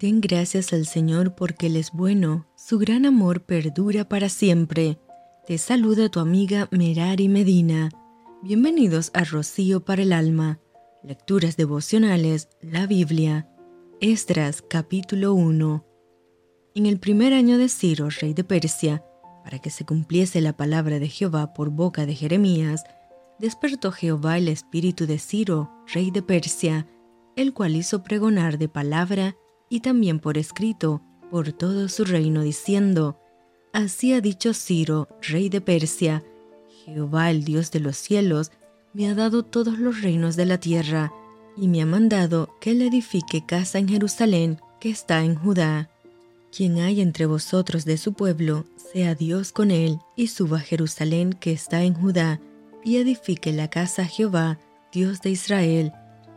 Den gracias al Señor porque Él es bueno, su gran amor perdura para siempre. Te saluda tu amiga Merari Medina. Bienvenidos a Rocío para el Alma. Lecturas devocionales, la Biblia. Esdras capítulo 1. En el primer año de Ciro, rey de Persia, para que se cumpliese la palabra de Jehová por boca de Jeremías, despertó Jehová el espíritu de Ciro, rey de Persia, el cual hizo pregonar de palabra y también por escrito por todo su reino, diciendo, Así ha dicho Ciro, rey de Persia, Jehová el Dios de los cielos, me ha dado todos los reinos de la tierra, y me ha mandado que le edifique casa en Jerusalén, que está en Judá. Quien hay entre vosotros de su pueblo, sea Dios con él, y suba a Jerusalén, que está en Judá, y edifique la casa a Jehová, Dios de Israel.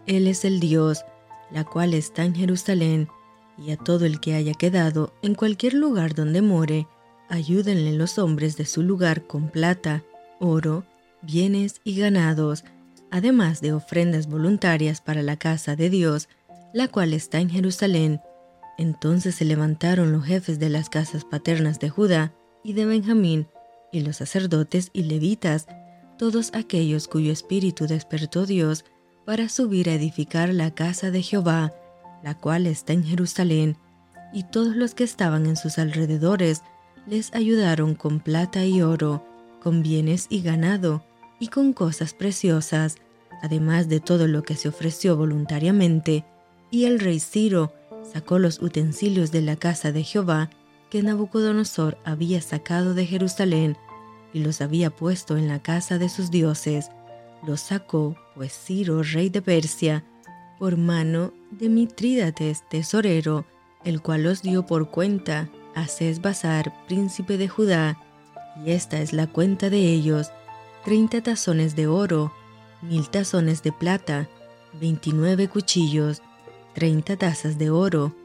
Él es el Dios, la cual está en Jerusalén, y a todo el que haya quedado en cualquier lugar donde more, ayúdenle los hombres de su lugar con plata, oro, bienes y ganados, además de ofrendas voluntarias para la casa de Dios, la cual está en Jerusalén. Entonces se levantaron los jefes de las casas paternas de Judá y de Benjamín, y los sacerdotes y levitas, todos aquellos cuyo espíritu despertó Dios para subir a edificar la casa de Jehová, la cual está en Jerusalén, y todos los que estaban en sus alrededores les ayudaron con plata y oro, con bienes y ganado, y con cosas preciosas, además de todo lo que se ofreció voluntariamente, y el rey Ciro sacó los utensilios de la casa de Jehová que Nabucodonosor había sacado de Jerusalén, y los había puesto en la casa de sus dioses. Los sacó, pues Ciro, rey de Persia, por mano de Mitrídates, tesorero, el cual los dio por cuenta a Sesbazar, príncipe de Judá, y esta es la cuenta de ellos, treinta tazones de oro, mil tazones de plata, veintinueve cuchillos, treinta tazas de oro,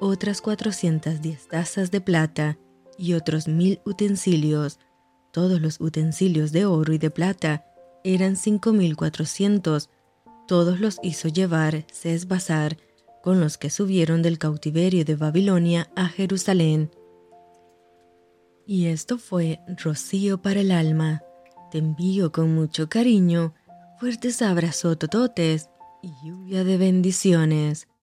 otras cuatrocientas diez tazas de plata, y otros mil utensilios. Todos los utensilios de oro y de plata eran cinco mil cuatrocientos, todos los hizo llevar Sesbazar con los que subieron del cautiverio de Babilonia a Jerusalén. Y esto fue rocío para el alma. Te envío con mucho cariño, fuertes abrazos tototes y lluvia de bendiciones.